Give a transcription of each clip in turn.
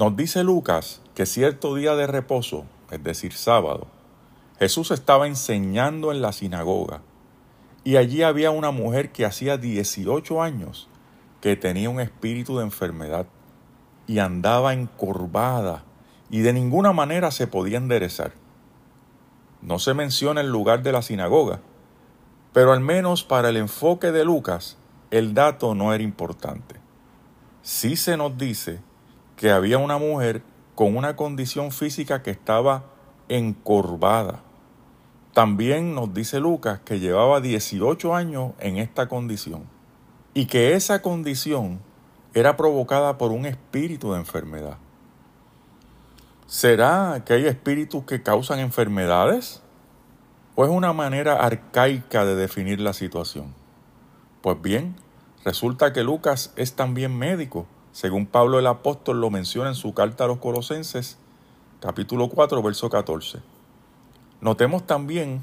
Nos dice Lucas que cierto día de reposo, es decir, sábado, Jesús estaba enseñando en la sinagoga y allí había una mujer que hacía 18 años que tenía un espíritu de enfermedad y andaba encorvada y de ninguna manera se podía enderezar. No se menciona el lugar de la sinagoga, pero al menos para el enfoque de Lucas, el dato no era importante. Sí se nos dice que había una mujer con una condición física que estaba encorvada. También nos dice Lucas que llevaba 18 años en esta condición y que esa condición era provocada por un espíritu de enfermedad. ¿Será que hay espíritus que causan enfermedades? ¿O es una manera arcaica de definir la situación? Pues bien, resulta que Lucas es también médico, según Pablo el apóstol lo menciona en su carta a los Colosenses, capítulo 4, verso 14. Notemos también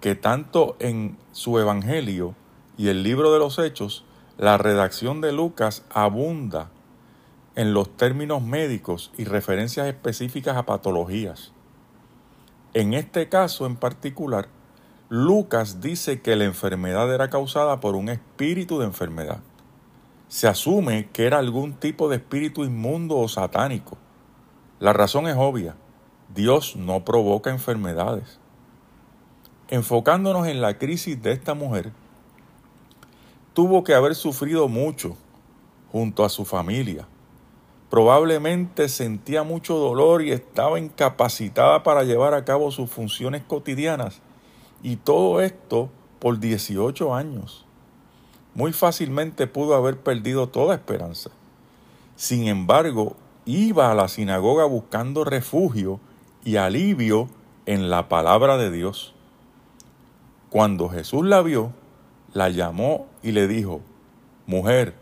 que tanto en su Evangelio y el libro de los Hechos, la redacción de Lucas abunda en los términos médicos y referencias específicas a patologías. En este caso en particular, Lucas dice que la enfermedad era causada por un espíritu de enfermedad. Se asume que era algún tipo de espíritu inmundo o satánico. La razón es obvia. Dios no provoca enfermedades. Enfocándonos en la crisis de esta mujer, tuvo que haber sufrido mucho junto a su familia. Probablemente sentía mucho dolor y estaba incapacitada para llevar a cabo sus funciones cotidianas. Y todo esto por 18 años. Muy fácilmente pudo haber perdido toda esperanza. Sin embargo, iba a la sinagoga buscando refugio y alivio en la palabra de Dios. Cuando Jesús la vio, la llamó y le dijo, Mujer,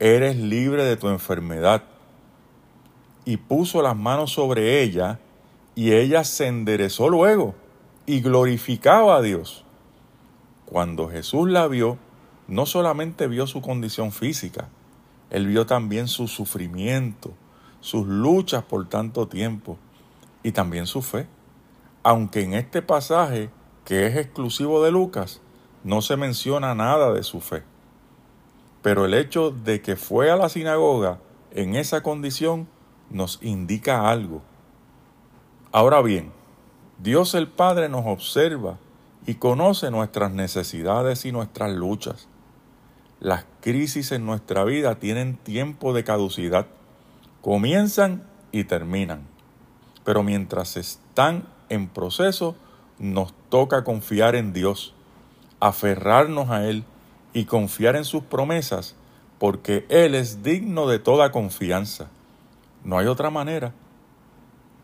eres libre de tu enfermedad. Y puso las manos sobre ella, y ella se enderezó luego y glorificaba a Dios. Cuando Jesús la vio, no solamente vio su condición física, él vio también su sufrimiento, sus luchas por tanto tiempo y también su fe. Aunque en este pasaje, que es exclusivo de Lucas, no se menciona nada de su fe. Pero el hecho de que fue a la sinagoga en esa condición nos indica algo. Ahora bien, Dios el Padre nos observa y conoce nuestras necesidades y nuestras luchas. Las crisis en nuestra vida tienen tiempo de caducidad, comienzan y terminan. Pero mientras están en proceso, nos toca confiar en Dios aferrarnos a Él y confiar en sus promesas, porque Él es digno de toda confianza. No hay otra manera.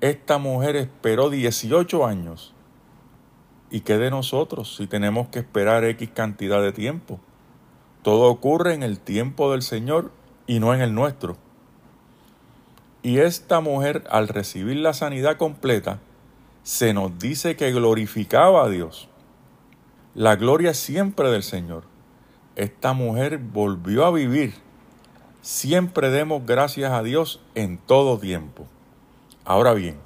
Esta mujer esperó 18 años. ¿Y qué de nosotros si tenemos que esperar X cantidad de tiempo? Todo ocurre en el tiempo del Señor y no en el nuestro. Y esta mujer, al recibir la sanidad completa, se nos dice que glorificaba a Dios la gloria siempre del Señor. Esta mujer volvió a vivir. Siempre demos gracias a Dios en todo tiempo. Ahora bien,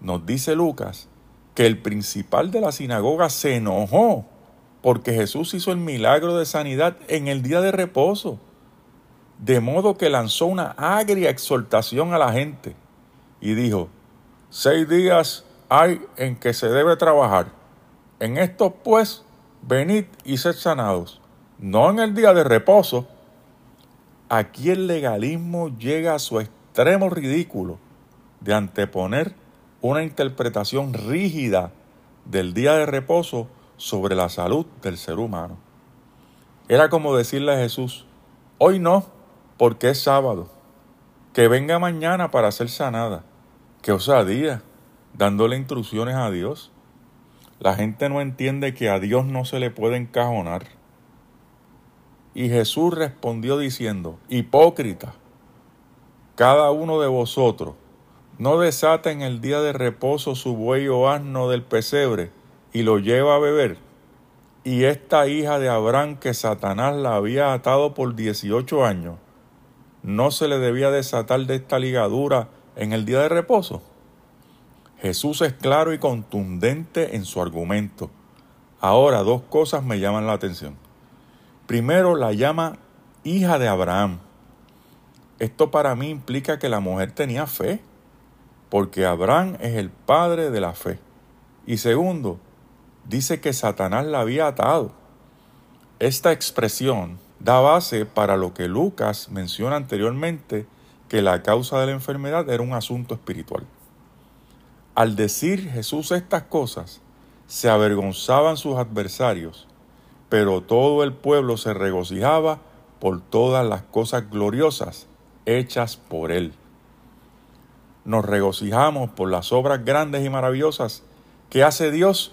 nos dice Lucas que el principal de la sinagoga se enojó porque Jesús hizo el milagro de sanidad en el día de reposo, de modo que lanzó una agria exhortación a la gente y dijo, seis días hay en que se debe trabajar. En estos pues venid y sed sanados, no en el día de reposo. Aquí el legalismo llega a su extremo ridículo de anteponer una interpretación rígida del día de reposo sobre la salud del ser humano. Era como decirle a Jesús, hoy no, porque es sábado, que venga mañana para ser sanada. Qué osadía, dándole instrucciones a Dios. La gente no entiende que a Dios no se le puede encajonar. Y Jesús respondió diciendo, Hipócrita, cada uno de vosotros no desata en el día de reposo su buey o asno del pesebre y lo lleva a beber. Y esta hija de Abraham que Satanás la había atado por dieciocho años, no se le debía desatar de esta ligadura en el día de reposo? Jesús es claro y contundente en su argumento. Ahora dos cosas me llaman la atención. Primero la llama hija de Abraham. Esto para mí implica que la mujer tenía fe, porque Abraham es el padre de la fe. Y segundo, dice que Satanás la había atado. Esta expresión da base para lo que Lucas menciona anteriormente, que la causa de la enfermedad era un asunto espiritual. Al decir Jesús estas cosas, se avergonzaban sus adversarios pero todo el pueblo se regocijaba por todas las cosas gloriosas hechas por él. Nos regocijamos por las obras grandes y maravillosas que hace Dios